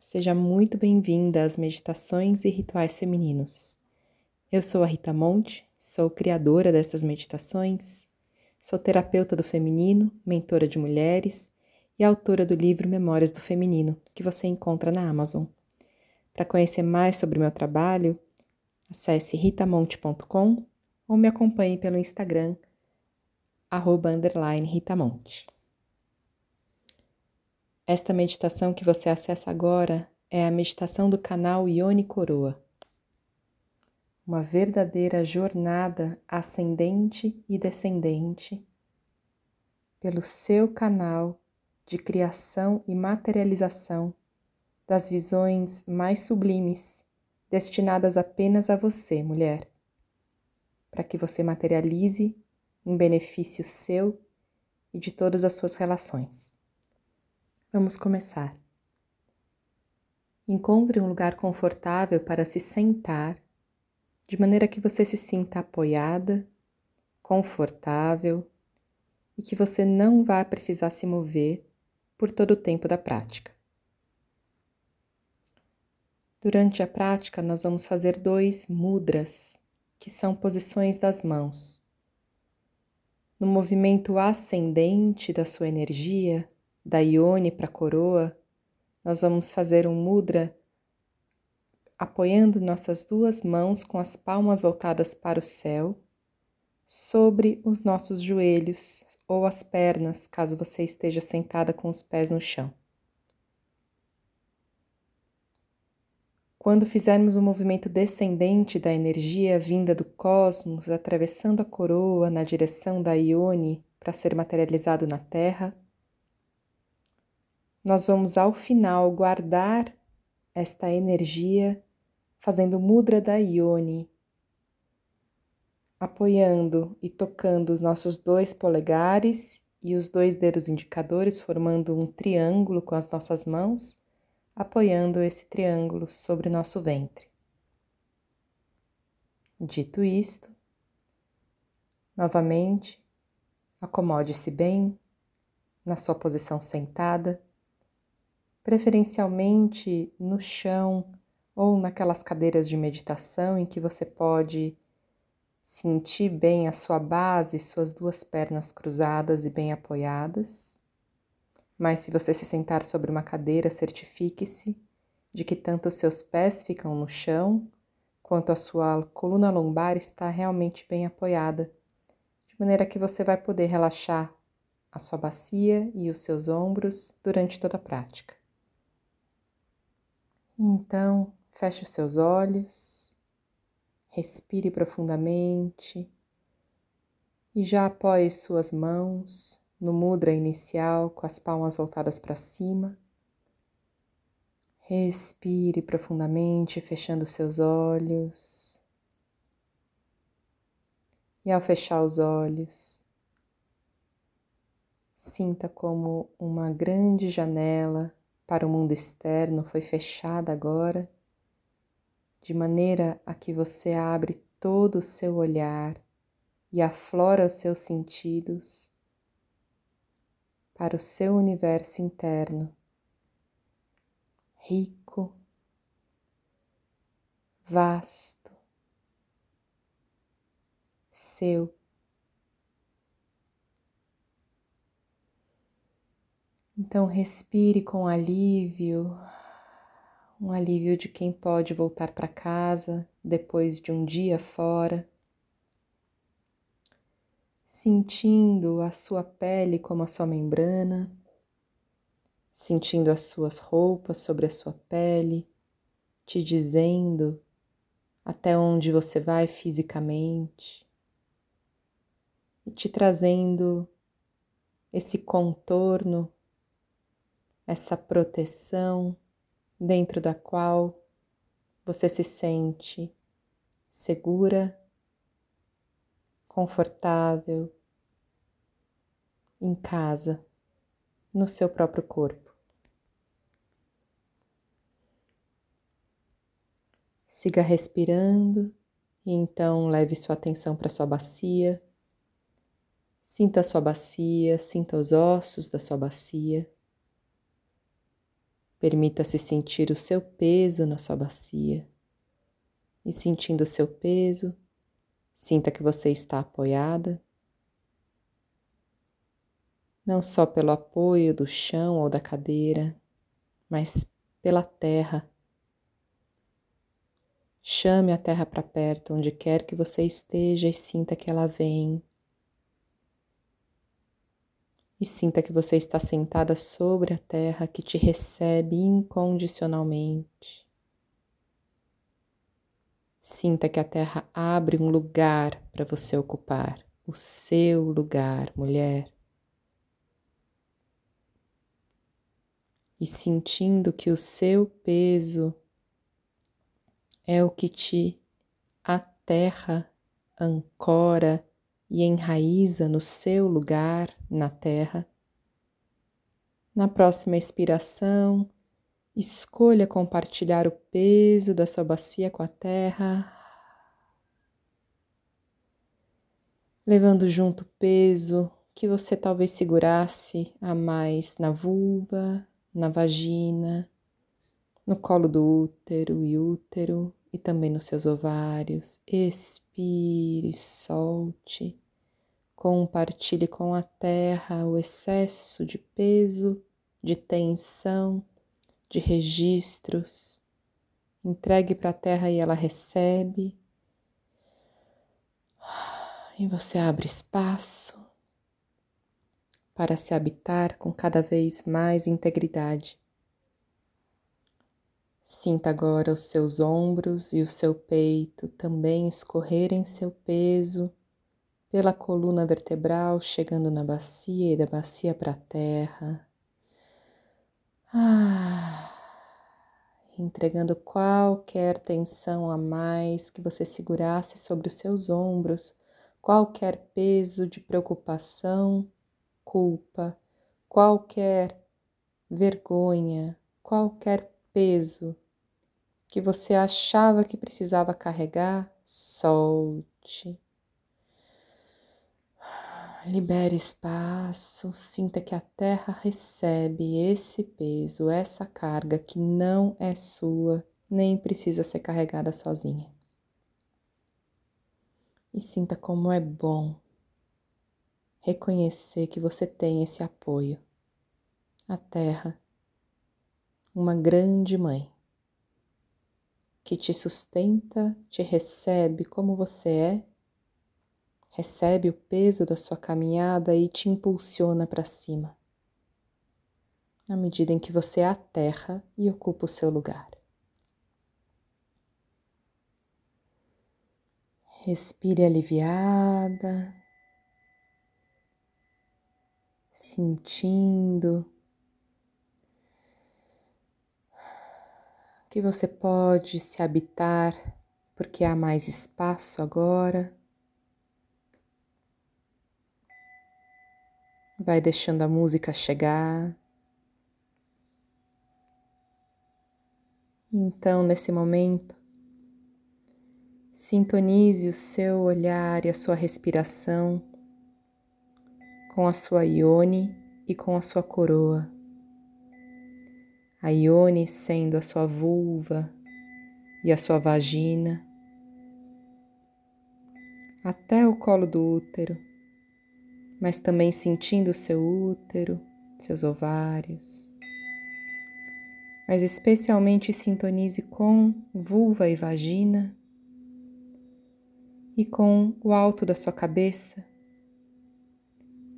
Seja muito bem-vinda às meditações e rituais femininos. Eu sou a Rita Monte, sou criadora dessas meditações, sou terapeuta do feminino, mentora de mulheres e autora do livro Memórias do Feminino, que você encontra na Amazon. Para conhecer mais sobre meu trabalho, acesse ritamonte.com ou me acompanhe pelo Instagram, arroba ritamonte. Esta meditação que você acessa agora é a meditação do canal Ione Coroa. Uma verdadeira jornada ascendente e descendente pelo seu canal de criação e materialização das visões mais sublimes destinadas apenas a você, mulher, para que você materialize em benefício seu e de todas as suas relações. Vamos começar. Encontre um lugar confortável para se sentar, de maneira que você se sinta apoiada, confortável e que você não vá precisar se mover por todo o tempo da prática. Durante a prática, nós vamos fazer dois mudras, que são posições das mãos. No movimento ascendente da sua energia, da Ione para a coroa, nós vamos fazer um mudra apoiando nossas duas mãos com as palmas voltadas para o céu, sobre os nossos joelhos ou as pernas, caso você esteja sentada com os pés no chão. Quando fizermos o um movimento descendente da energia vinda do cosmos, atravessando a coroa na direção da Ione para ser materializado na Terra, nós vamos ao final guardar esta energia fazendo mudra da Ione, apoiando e tocando os nossos dois polegares e os dois dedos indicadores, formando um triângulo com as nossas mãos, apoiando esse triângulo sobre nosso ventre. Dito isto, novamente, acomode-se bem na sua posição sentada preferencialmente no chão ou naquelas cadeiras de meditação em que você pode sentir bem a sua base, suas duas pernas cruzadas e bem apoiadas. Mas se você se sentar sobre uma cadeira, certifique-se de que tanto os seus pés ficam no chão, quanto a sua coluna lombar está realmente bem apoiada, de maneira que você vai poder relaxar a sua bacia e os seus ombros durante toda a prática. Então, feche os seus olhos, respire profundamente e já apoie suas mãos no mudra inicial com as palmas voltadas para cima. Respire profundamente, fechando seus olhos. E ao fechar os olhos, sinta como uma grande janela para o mundo externo foi fechada agora, de maneira a que você abre todo o seu olhar e aflora os seus sentidos para o seu universo interno, rico, vasto, seu. Então, respire com alívio, um alívio de quem pode voltar para casa depois de um dia fora, sentindo a sua pele como a sua membrana, sentindo as suas roupas sobre a sua pele, te dizendo até onde você vai fisicamente e te trazendo esse contorno essa proteção dentro da qual você se sente segura, confortável, em casa, no seu próprio corpo. Siga respirando e então leve sua atenção para sua bacia. Sinta a sua bacia, sinta os ossos da sua bacia. Permita-se sentir o seu peso na sua bacia. E sentindo o seu peso, sinta que você está apoiada, não só pelo apoio do chão ou da cadeira, mas pela terra. Chame a terra para perto, onde quer que você esteja, e sinta que ela vem. E sinta que você está sentada sobre a terra que te recebe incondicionalmente. Sinta que a terra abre um lugar para você ocupar, o seu lugar, mulher. E sentindo que o seu peso é o que te aterra, ancora e enraiza no seu lugar na terra. Na próxima expiração, Escolha compartilhar o peso da sua bacia com a terra, levando junto o peso que você talvez segurasse a mais na vulva, na vagina, no colo do útero e útero e também nos seus ovários. Expire, solte. Compartilhe com a terra o excesso de peso, de tensão de registros, entregue para a terra e ela recebe. E você abre espaço para se habitar com cada vez mais integridade. Sinta agora os seus ombros e o seu peito também escorrerem seu peso pela coluna vertebral, chegando na bacia e da bacia para a terra. Ah, entregando qualquer tensão a mais que você segurasse sobre os seus ombros, qualquer peso de preocupação, culpa, qualquer vergonha, qualquer peso que você achava que precisava carregar, solte. Libere espaço, sinta que a terra recebe esse peso, essa carga que não é sua, nem precisa ser carregada sozinha. E sinta como é bom reconhecer que você tem esse apoio. A terra, uma grande mãe, que te sustenta, te recebe como você é recebe o peso da sua caminhada e te impulsiona para cima, na medida em que você aterra e ocupa o seu lugar. Respire aliviada, sentindo que você pode se habitar porque há mais espaço agora. Vai deixando a música chegar. Então, nesse momento, sintonize o seu olhar e a sua respiração com a sua ione e com a sua coroa. A ione sendo a sua vulva e a sua vagina, até o colo do útero mas também sentindo seu útero, seus ovários. Mas especialmente sintonize com vulva e vagina e com o alto da sua cabeça,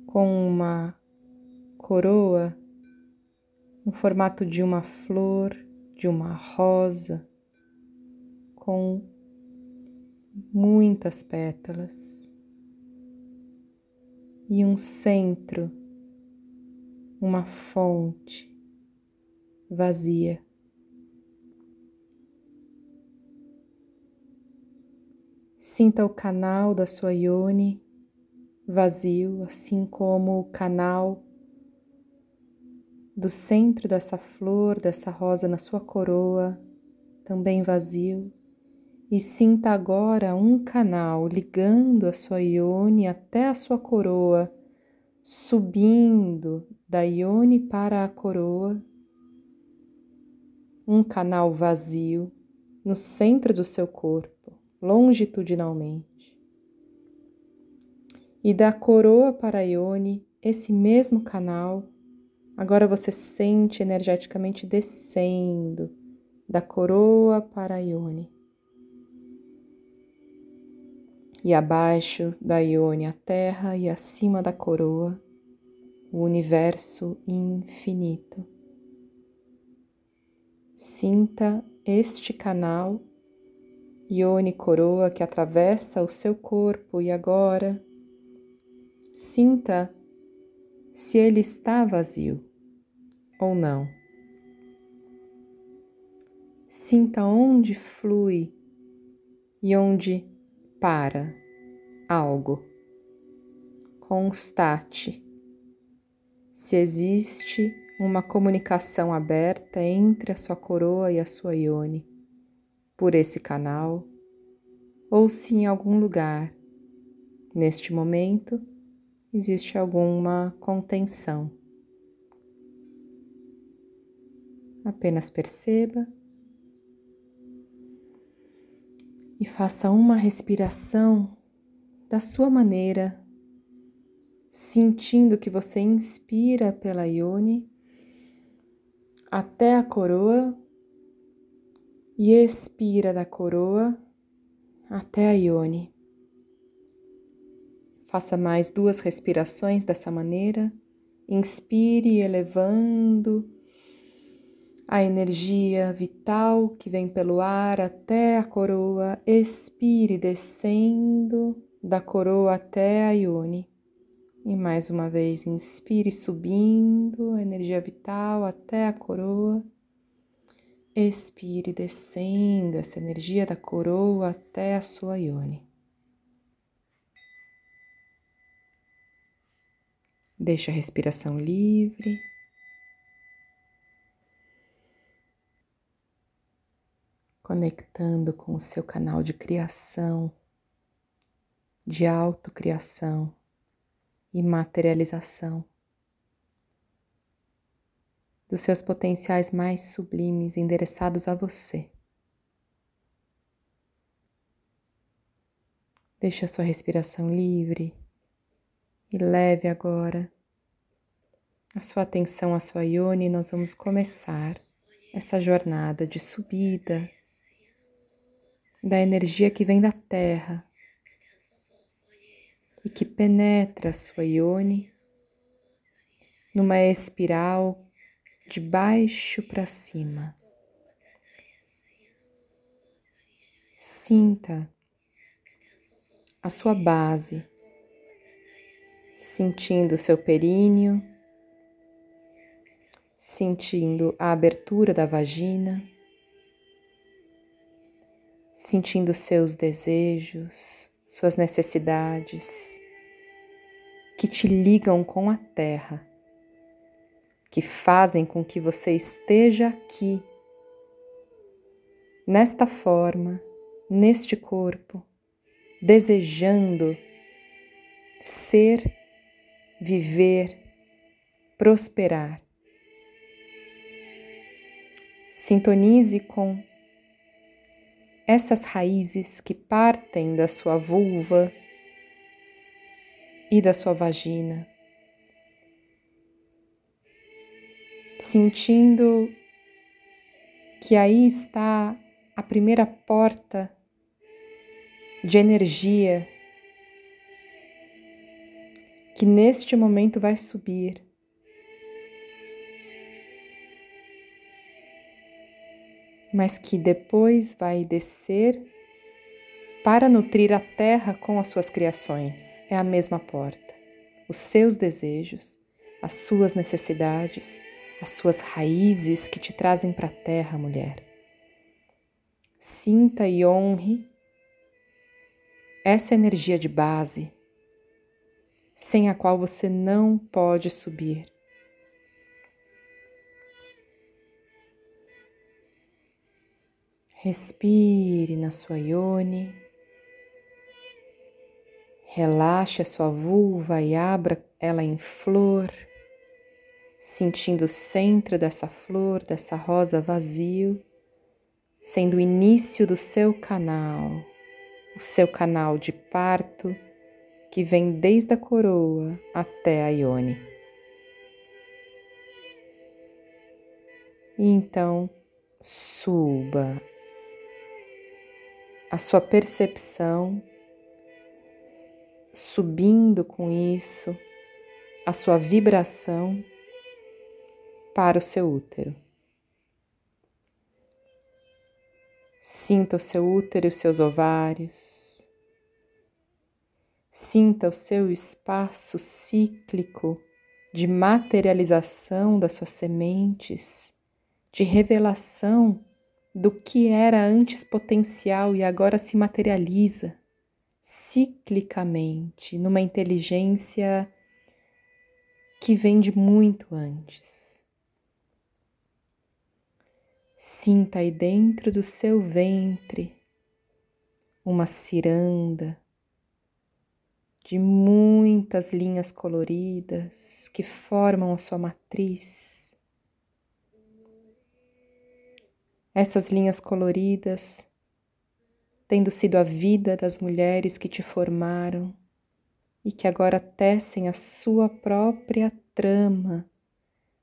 com uma coroa no formato de uma flor, de uma rosa, com muitas pétalas e um centro, uma fonte vazia. Sinta o canal da sua ione vazio, assim como o canal do centro dessa flor, dessa rosa na sua coroa, também vazio e sinta agora um canal ligando a sua ione até a sua coroa, subindo da ione para a coroa um canal vazio no centro do seu corpo, longitudinalmente. E da coroa para a Ione, esse mesmo canal, agora você sente energeticamente descendo da coroa para a Ione. E abaixo da Ione a terra e acima da coroa o universo infinito. Sinta este canal Ione coroa que atravessa o seu corpo e agora sinta se ele está vazio ou não. Sinta onde flui e onde para algo. Constate se existe uma comunicação aberta entre a sua coroa e a sua ione por esse canal, ou se em algum lugar, neste momento, existe alguma contenção. Apenas perceba e faça uma respiração da sua maneira, sentindo que você inspira pela Ione até a coroa e expira da coroa até a Ione. Faça mais duas respirações dessa maneira. Inspire elevando a energia vital que vem pelo ar até a coroa. Expire descendo da coroa até a Ione. E mais uma vez, inspire subindo a energia vital até a coroa. Expire descendo essa energia da coroa até a sua ione. Deixe a respiração livre. Conectando com o seu canal de criação, de autocriação e materialização dos seus potenciais mais sublimes endereçados a você. Deixe a sua respiração livre e leve agora a sua atenção à sua e nós vamos começar essa jornada de subida da energia que vem da Terra e que penetra a sua ione numa espiral de baixo para cima. Sinta a sua base, sentindo seu períneo, sentindo a abertura da vagina, sentindo seus desejos, suas necessidades que te ligam com a terra, que fazem com que você esteja aqui, nesta forma, neste corpo, desejando ser, viver, prosperar. Sintonize com essas raízes que partem da sua vulva e da sua vagina, sentindo que aí está a primeira porta de energia que neste momento vai subir mas que depois vai descer para nutrir a terra com as suas criações. É a mesma porta. Os seus desejos, as suas necessidades, as suas raízes que te trazem para a terra, mulher. Sinta e honre essa energia de base, sem a qual você não pode subir. Respire na sua ione. Relaxe a sua vulva e abra ela em flor, sentindo o centro dessa flor, dessa rosa vazio, sendo o início do seu canal, o seu canal de parto que vem desde a coroa até a Ione. E então suba a sua percepção, subindo com isso a sua vibração para o seu útero. Sinta o seu útero e os seus ovários. Sinta o seu espaço cíclico de materialização das suas sementes, de revelação do que era antes potencial e agora se materializa ciclicamente numa inteligência que vem de muito antes. Sinta aí dentro do seu ventre uma ciranda de muitas linhas coloridas que formam a sua matriz. Essas linhas coloridas tendo sido a vida das mulheres que te formaram e que agora tecem a sua própria trama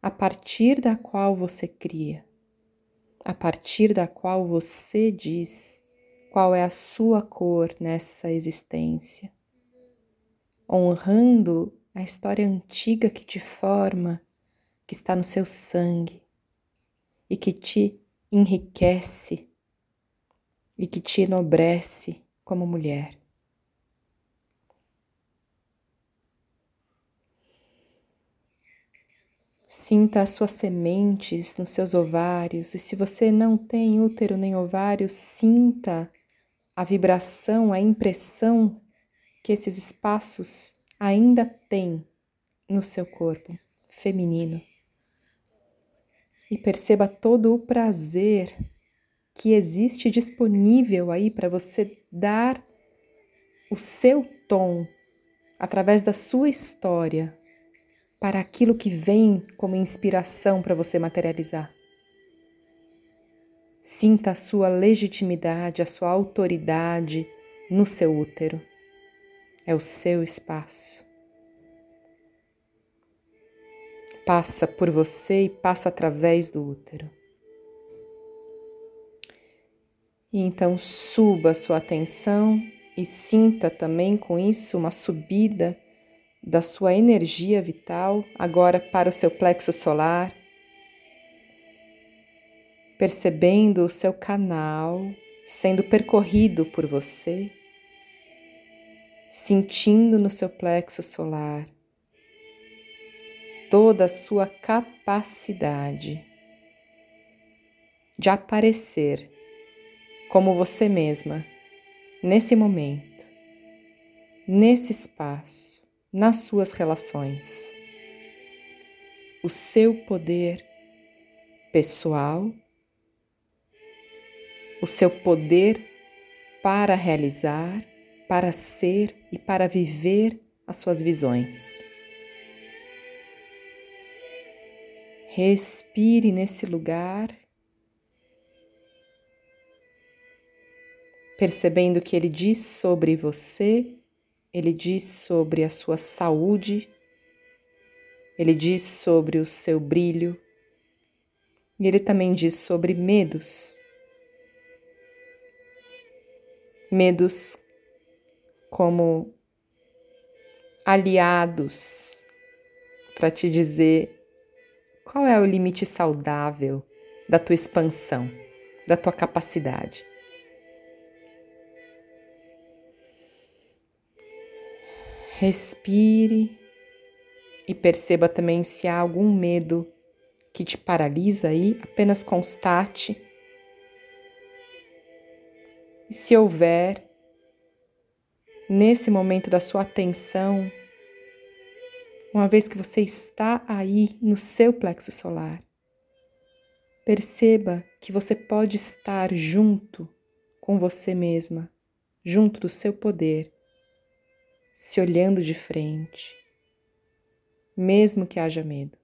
a partir da qual você cria a partir da qual você diz qual é a sua cor nessa existência, honrando a história antiga que te forma, que está no seu sangue e que te enriquece e que te enobrece como mulher. Sinta as suas sementes nos seus ovários, e se você não tem útero nem ovário, sinta a vibração, a impressão que esses espaços ainda têm no seu corpo feminino. E perceba todo o prazer que existe disponível aí para você dar o seu tom através da sua história para aquilo que vem como inspiração para você materializar. Sinta a sua legitimidade, a sua autoridade no seu útero. É o seu espaço. Passa por você e passa através do útero. E então suba a sua atenção e sinta também com isso uma subida da sua energia vital agora para o seu plexo solar, percebendo o seu canal sendo percorrido por você, sentindo no seu plexo solar toda a sua capacidade de aparecer como você mesma nesse momento, nesse espaço nas suas relações. O seu poder pessoal, o seu poder para realizar, para ser e para viver as suas visões. Respire nesse lugar, percebendo que ele diz sobre você ele diz sobre a sua saúde, ele diz sobre o seu brilho, e ele também diz sobre medos. Medos como aliados para te dizer qual é o limite saudável da tua expansão, da tua capacidade. Respire e perceba também se há algum medo que te paralisa aí, apenas constate. E se houver, nesse momento da sua atenção, uma vez que você está aí no seu plexo solar, perceba que você pode estar junto com você mesma, junto do seu poder se olhando de frente, mesmo que haja medo.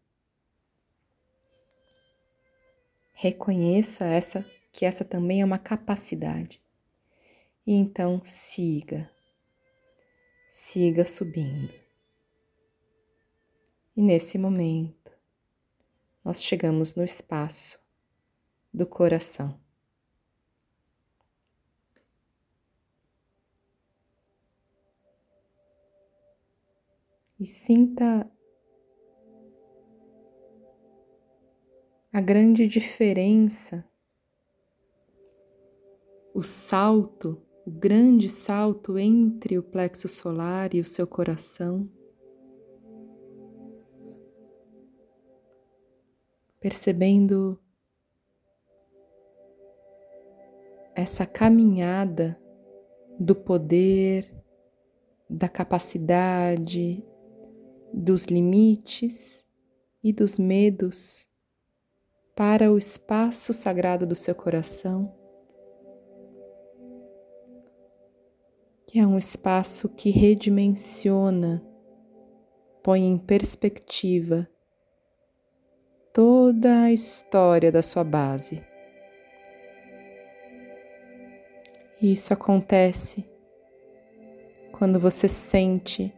Reconheça essa que essa também é uma capacidade. E então siga. Siga subindo. E nesse momento, nós chegamos no espaço do coração. E sinta a grande diferença, o salto, o grande salto entre o plexo solar e o seu coração. Percebendo essa caminhada do poder, da capacidade, dos limites e dos medos para o espaço sagrado do seu coração, que é um espaço que redimensiona, põe em perspectiva toda a história da sua base. Isso acontece quando você sente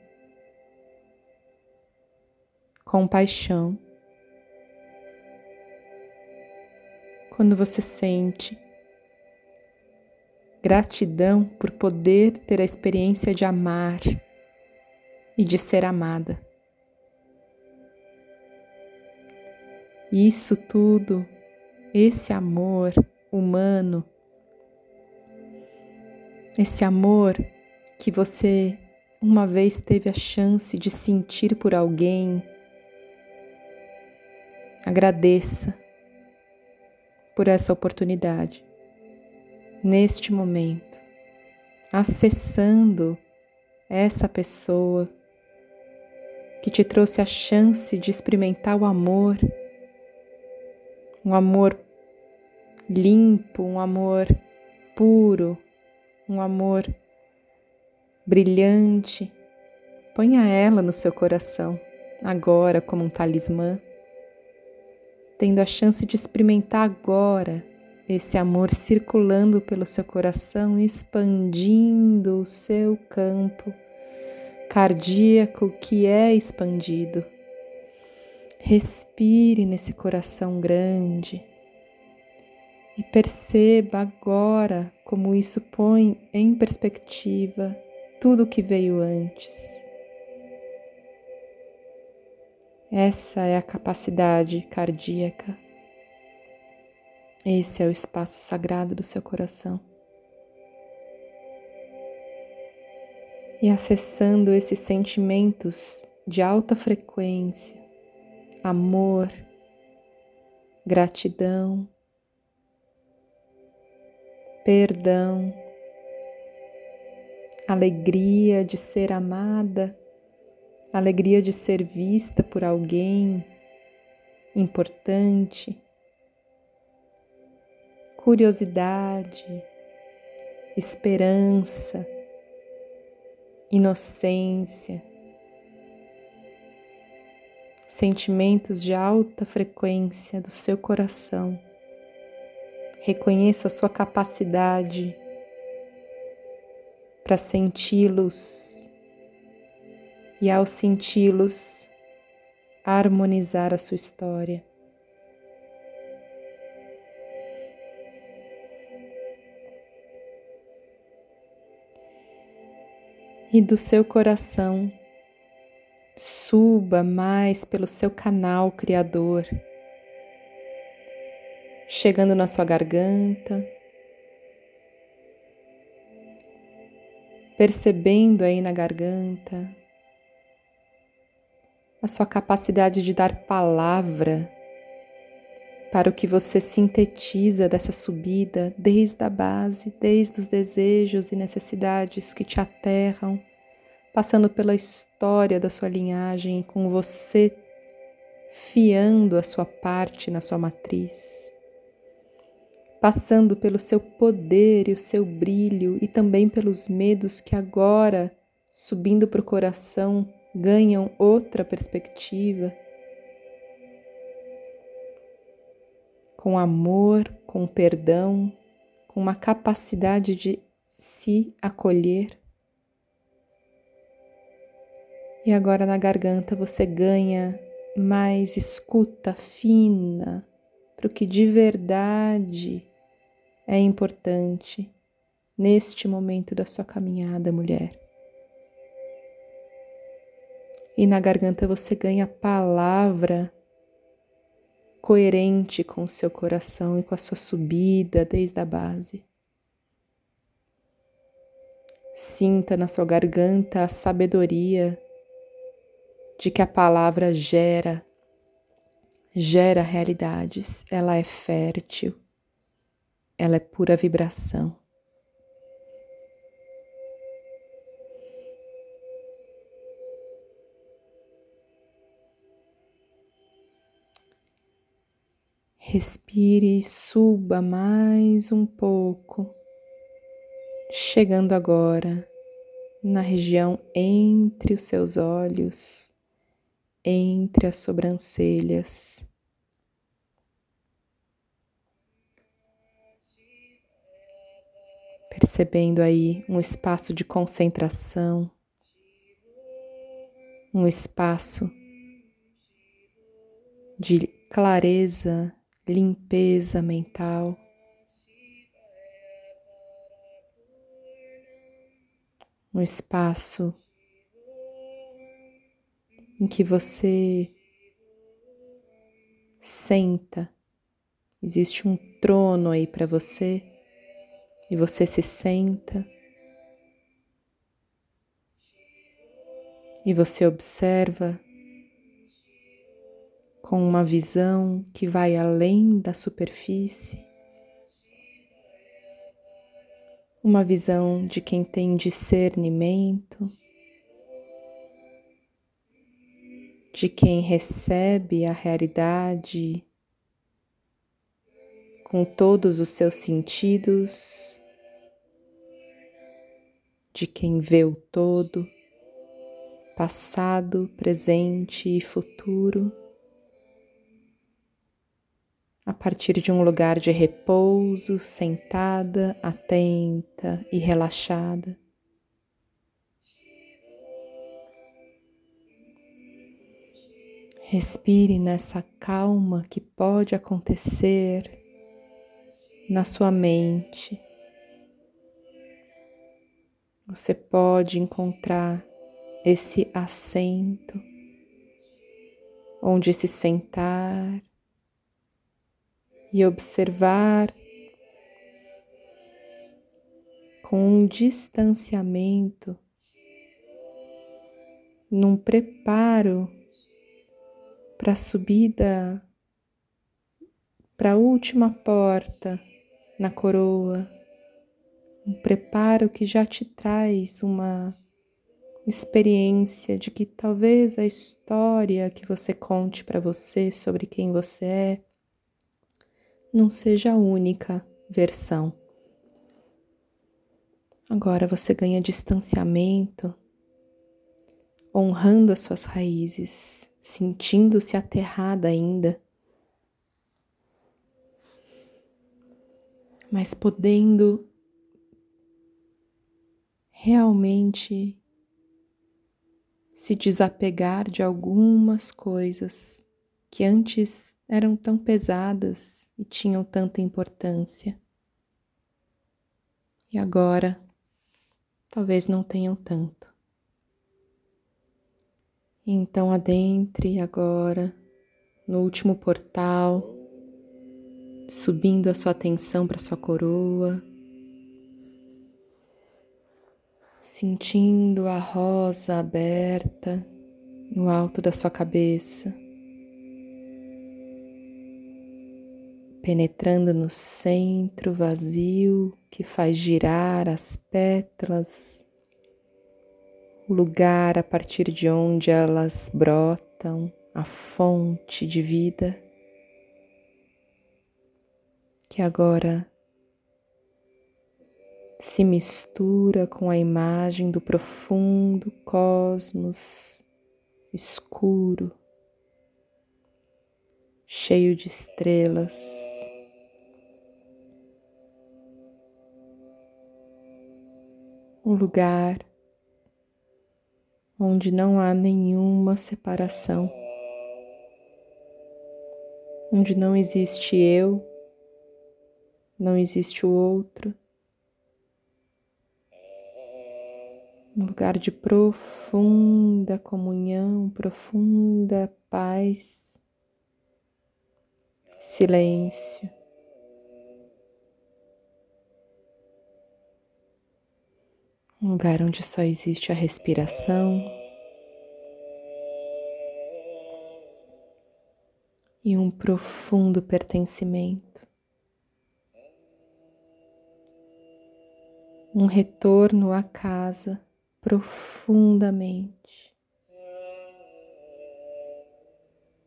compaixão, quando você sente gratidão por poder ter a experiência de amar e de ser amada. Isso tudo, esse amor humano, esse amor que você uma vez teve a chance de sentir por alguém, agradeça por essa oportunidade, neste momento, acessando essa pessoa que te trouxe a chance de experimentar o amor, um amor limpo, um amor puro, um amor brilhante, ponha ela no seu coração, agora como um talismã, tendo a chance de experimentar agora esse amor circulando pelo seu coração, expandindo o seu campo cardíaco que é expandido. Respire nesse coração grande e perceba agora como isso põe em perspectiva tudo o que veio antes. Essa é a capacidade cardíaca. Esse é o espaço sagrado do seu coração. E acessando esses sentimentos de alta frequência, amor, gratidão, perdão, alegria de ser amada, alegria de ser vista por alguém importante, curiosidade, esperança, inocência, sentimentos de alta frequência do seu coração. Reconheça a sua capacidade para senti-los e, ao senti-los, harmonizar a sua história. E do seu coração, suba mais pelo seu canal criador, chegando na sua garganta percebendo aí na garganta a sua capacidade de dar palavra para o que você sintetiza dessa subida desde a base, desde os desejos e necessidades que te aterram, passando pela história da sua linhagem, com você fiando a sua parte na sua matriz passando pelo seu poder e o seu brilho e também pelos medos que agora, subindo para o coração, ganham outra perspectiva. com amor, com perdão, com uma capacidade de se acolher. E agora na garganta você ganha mais escuta fina para o que de verdade é importante neste momento da sua caminhada, mulher. E na garganta você ganha palavra coerente com o seu coração e com a sua subida desde a base. Sinta na sua garganta a sabedoria de que a palavra gera, gera realidades, ela é fértil, ela é pura vibração. Respire e suba mais um pouco, chegando agora na região entre os seus olhos, entre as sobrancelhas. Percebendo aí um espaço de concentração, um espaço de clareza limpeza mental. Um espaço em que você senta, existe um trono aí para você e você se senta. E você observa com uma visão que vai além da superfície, uma visão de quem tem discernimento, de quem recebe a realidade com todos os seus sentidos, de quem vê o todo, passado, presente e futuro a partir de um lugar de repouso, sentada, atenta e relaxada. Respire nessa calma que pode acontecer na sua mente. Você pode encontrar esse assento onde se sentar e observar com um distanciamento, num preparo para a subida para a última porta na coroa, um preparo que já te traz uma experiência de que talvez a história que você conte para você sobre quem você é não seja a única versão. Agora você ganha distanciamento, honrando as suas raízes, sentindo-se aterrada ainda, mas podendo realmente se desapegar de algumas coisas que antes eram tão pesadas e tinham tanta importância. E agora talvez não tenham tanto. Então adentre agora no último portal, subindo a sua atenção para sua coroa, sentindo a rosa aberta no alto da sua cabeça. penetrando no centro vazio que faz girar as pétalas, o lugar a partir de onde elas brotam, a fonte de vida, que agora se mistura com a imagem do profundo cosmos escuro cheio de estrelas. Um lugar onde não há nenhuma separação, onde não existe eu, não existe o outro. Um lugar de profunda comunhão, profunda paz, silêncio. Um lugar onde só existe a respiração e um profundo pertencimento. Um retorno à casa profundamente.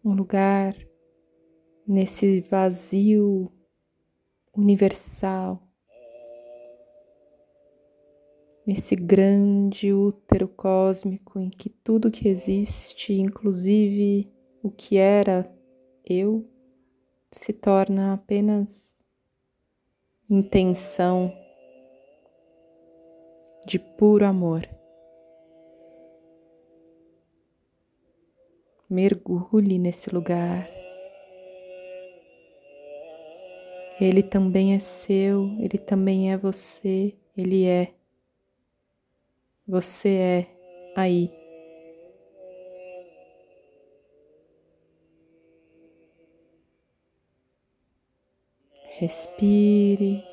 Um lugar nesse vazio universal, nesse grande útero cósmico em que tudo que existe, inclusive o que era eu, se torna apenas intenção de puro amor. mergulhe nesse lugar. Ele também é seu, ele também é você, ele é. Você é aí. Respire.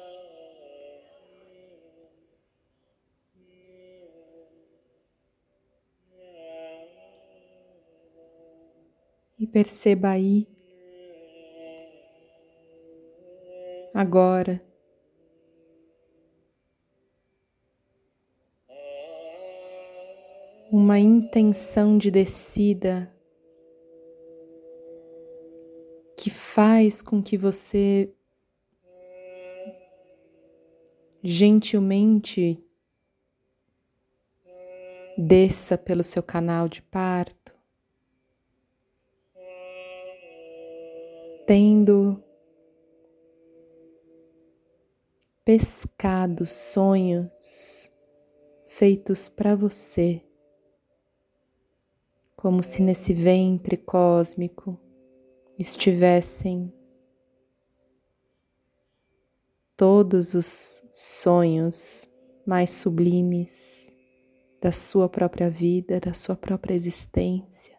e perceba aí, agora, uma intenção de descida que faz com que você gentilmente desça pelo seu canal de parto. tendo pescado sonhos feitos para você, como se nesse ventre cósmico estivessem todos os sonhos mais sublimes da sua própria vida, da sua própria existência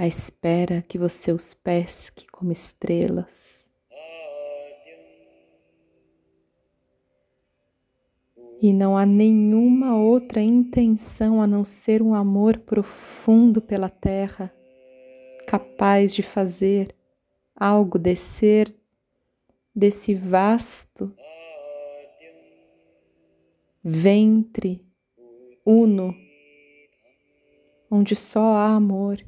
à espera que você os pesque como estrelas. E não há nenhuma outra intenção a não ser um amor profundo pela terra, capaz de fazer algo descer desse vasto ventre uno, onde só há amor.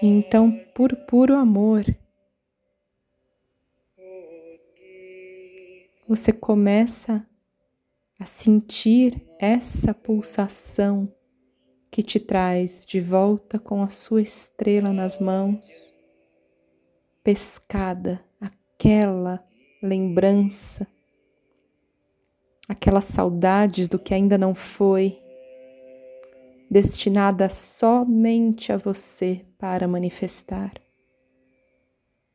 Então, por puro amor, você começa a sentir essa pulsação que te traz de volta com a sua estrela nas mãos, pescada, aquela lembrança, aquelas saudades do que ainda não foi, destinada somente a você para manifestar,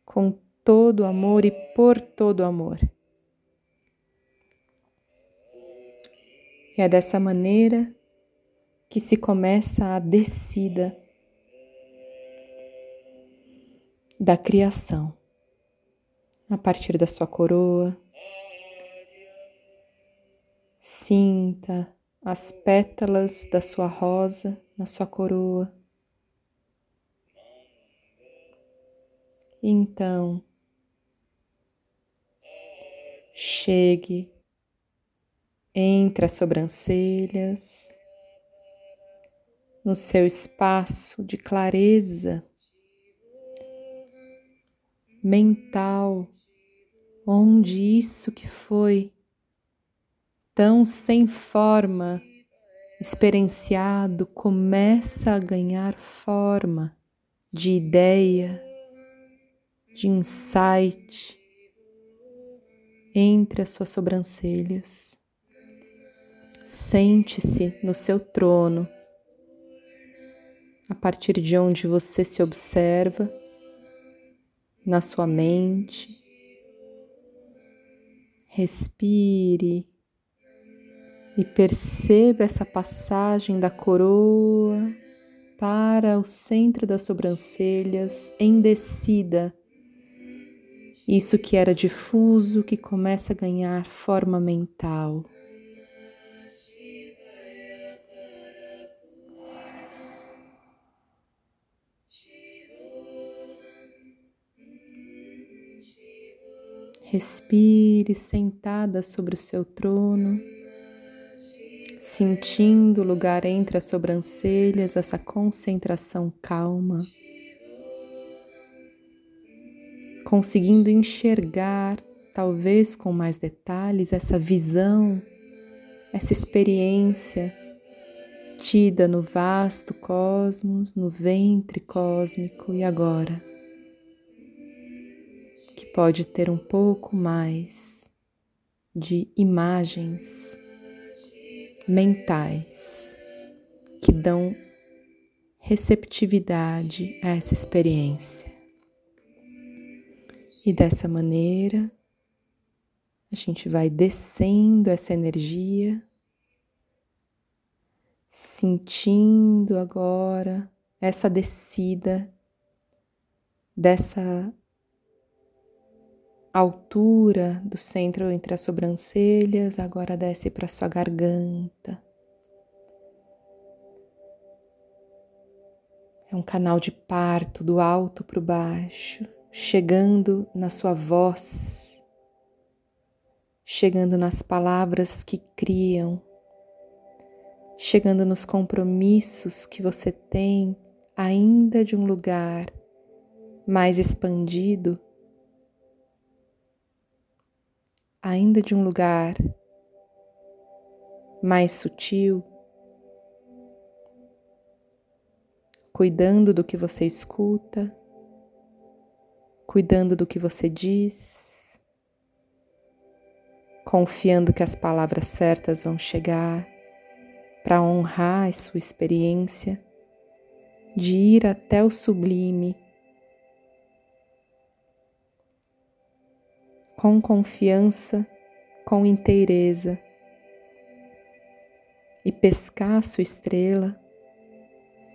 com todo amor e por todo amor. E é dessa maneira que se começa a descida da criação, a partir da sua coroa. Sinta as pétalas da sua rosa na sua coroa. Então, chegue entre as sobrancelhas, no seu espaço de clareza mental, onde isso que foi tão sem forma experienciado começa a ganhar forma de ideia, de insight entre as suas sobrancelhas. Sente-se no seu trono, a partir de onde você se observa na sua mente. Respire e perceba essa passagem da coroa para o centro das sobrancelhas em descida. Isso que era difuso, que começa a ganhar forma mental. Respire sentada sobre o seu trono, sentindo o lugar entre as sobrancelhas, essa concentração calma, conseguindo enxergar, talvez com mais detalhes, essa visão, essa experiência tida no vasto cosmos, no ventre cósmico. E agora pode ter um pouco mais de imagens mentais que dão receptividade a essa experiência. E dessa maneira, a gente vai descendo essa energia, sentindo agora essa descida dessa altura do centro entre as sobrancelhas, agora desce para sua garganta. É um canal de parto do alto para o baixo, chegando na sua voz, chegando nas palavras que criam, chegando nos compromissos que você tem ainda de um lugar mais expandido ainda de um lugar mais sutil, cuidando do que você escuta, cuidando do que você diz, confiando que as palavras certas vão chegar para honrar a sua experiência de ir até o sublime com confiança, com inteireza e pescar a sua estrela,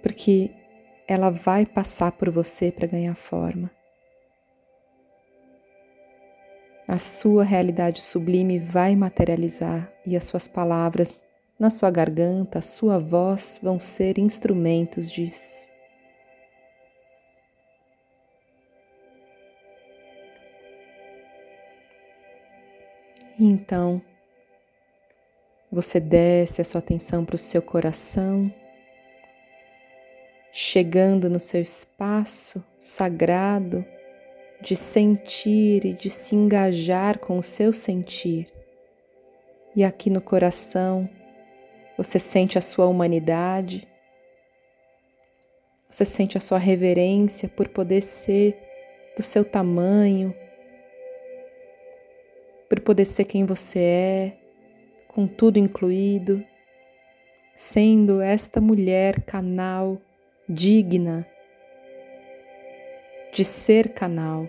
porque ela vai passar por você para ganhar forma. A sua realidade sublime vai materializar e as suas palavras na sua garganta, a sua voz vão ser instrumentos disso. Então, você desce a sua atenção para o seu coração, chegando no seu espaço sagrado de sentir e de se engajar com o seu sentir. E aqui no coração, você sente a sua humanidade, você sente a sua reverência por poder ser do seu tamanho, por poder ser quem você é, com tudo incluído, sendo esta mulher canal digna de ser canal,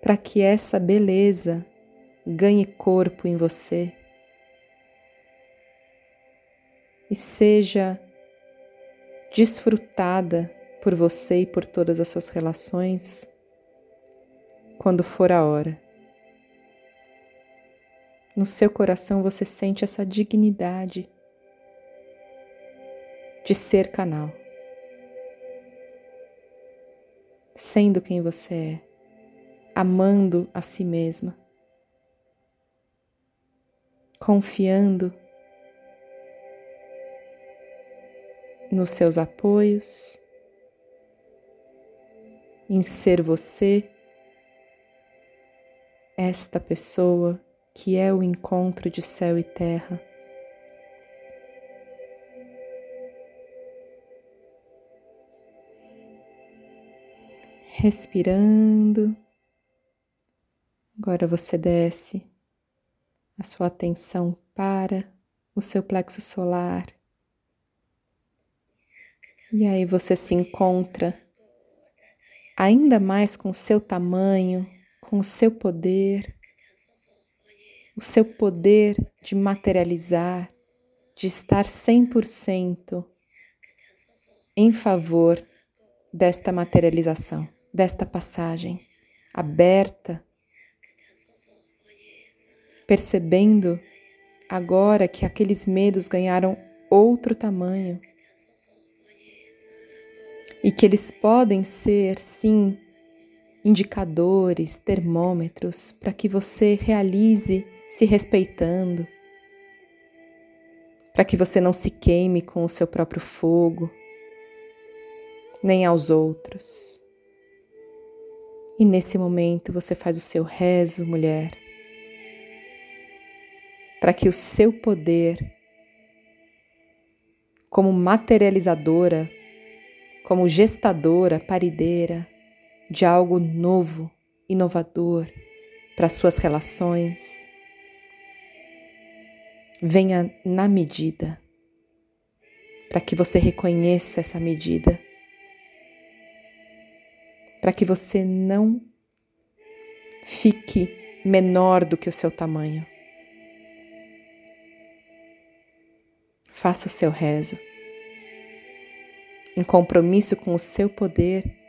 para que essa beleza ganhe corpo em você e seja desfrutada por você e por todas as suas relações quando for a hora. No seu coração você sente essa dignidade de ser canal, sendo quem você é, amando a si mesma, confiando nos seus apoios, em ser você esta pessoa que é o encontro de céu e terra. Respirando, agora você desce a sua atenção para o seu plexo solar. E aí você se encontra ainda mais com o seu tamanho, com o seu poder, o seu poder de materializar, de estar 100% em favor desta materialização, desta passagem aberta, percebendo agora que aqueles medos ganharam outro tamanho e que eles podem ser, sim, indicadores, termômetros para que você realize se respeitando, para que você não se queime com o seu próprio fogo, nem aos outros. E nesse momento você faz o seu rezo, mulher, para que o seu poder, como materializadora, como gestadora, parideira de algo novo, inovador para suas relações, venha na medida, para que você reconheça essa medida, para que você não fique menor do que o seu tamanho. Faça o seu rezo, em compromisso com o seu poder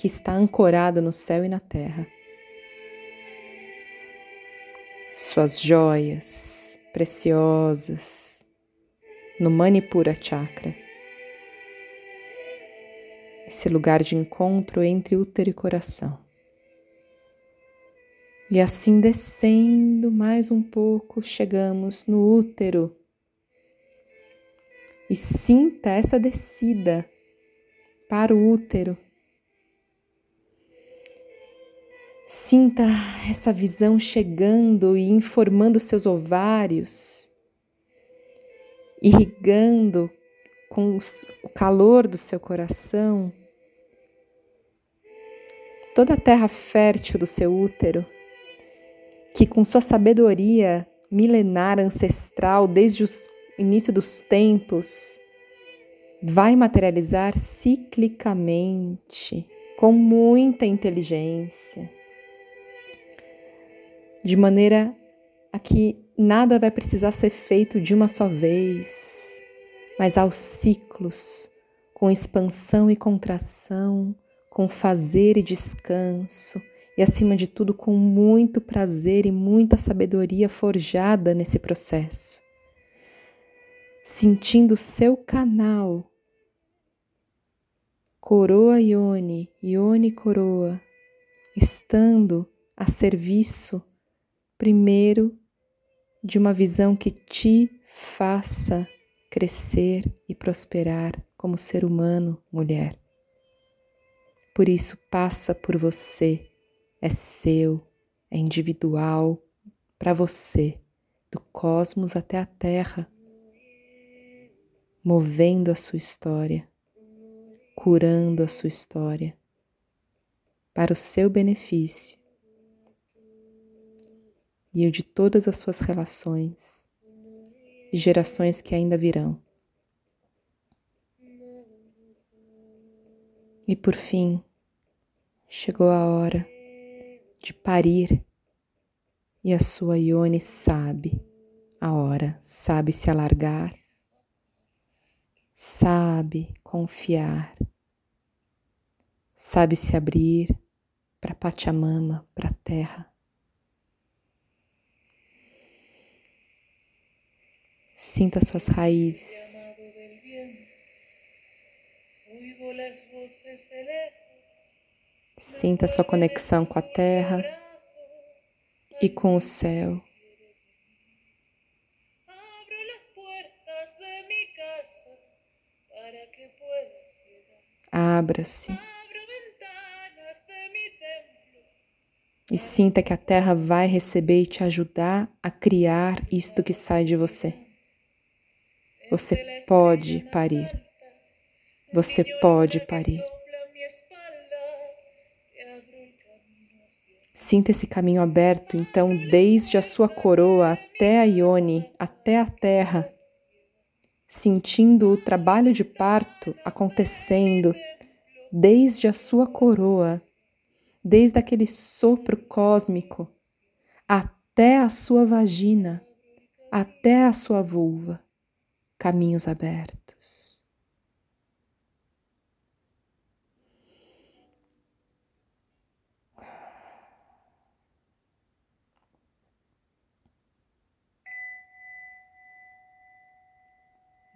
que está ancorado no céu e na terra. Suas joias, preciosas no Manipura Chakra, esse lugar de encontro entre útero e coração. E assim descendo mais um pouco, chegamos no útero. E sinta essa descida para o útero. Sinta essa visão chegando e informando seus ovários, irrigando com o calor do seu coração. Toda a terra fértil do seu útero, que com sua sabedoria milenar ancestral desde o início dos tempos vai materializar ciclicamente, com muita inteligência de maneira a que nada vai precisar ser feito de uma só vez, mas aos ciclos, com expansão e contração, com fazer e descanso, e acima de tudo com muito prazer e muita sabedoria forjada nesse processo. Sentindo seu canal, coroa Ione, Ione coroa, estando a serviço primeiro de uma visão que te faça crescer e prosperar como ser humano, mulher. Por isso, passa por você, é seu, é individual, para você, do cosmos até a Terra, movendo a sua história, curando a sua história, para o seu benefício e o de todas as suas relações e gerações que ainda virão. E por fim, chegou a hora de parir e a sua Ione sabe a hora, sabe se alargar, sabe confiar, sabe se abrir para Pachamama, para a terra. Sinta suas raízes. Sinta sua conexão com a terra e com o céu. Abra-se e sinta que a terra vai receber e te ajudar a criar isto que sai de você. Você pode parir. Você pode parir. Sinta esse caminho aberto, então, desde a sua coroa até a Ione, até a terra, sentindo o trabalho de parto acontecendo desde a sua coroa, desde aquele sopro cósmico, até a sua vagina, até a sua vulva, caminhos abertos.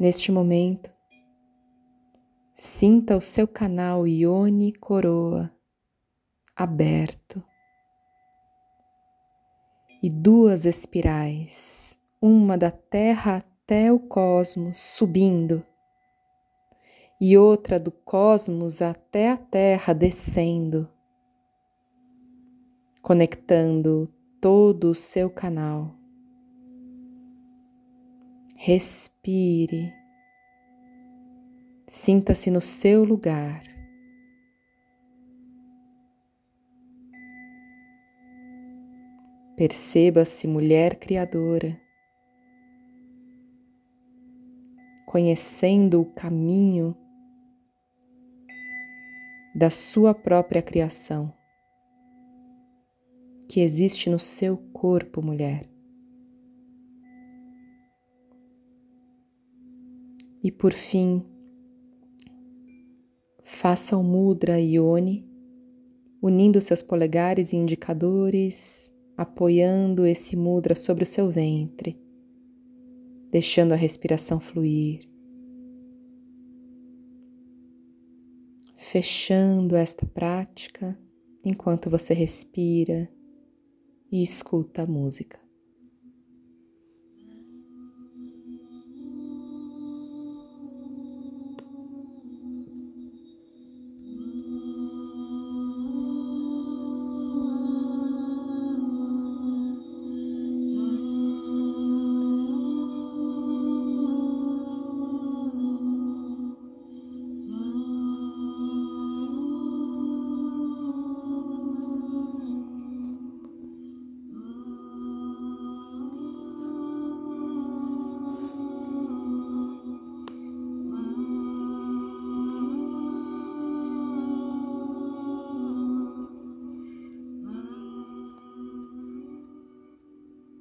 Neste momento, sinta o seu canal Ione Coroa aberto e duas espirais, uma da Terra até o cosmos subindo e outra do cosmos até a Terra descendo, conectando todo o seu canal. Respire. Sinta-se no seu lugar. Perceba-se mulher criadora, conhecendo o caminho da sua própria criação, que existe no seu corpo, mulher. E por fim, faça o mudra yoni, unindo seus polegares e indicadores, apoiando esse mudra sobre o seu ventre, deixando a respiração fluir. Fechando esta prática enquanto você respira e escuta a música.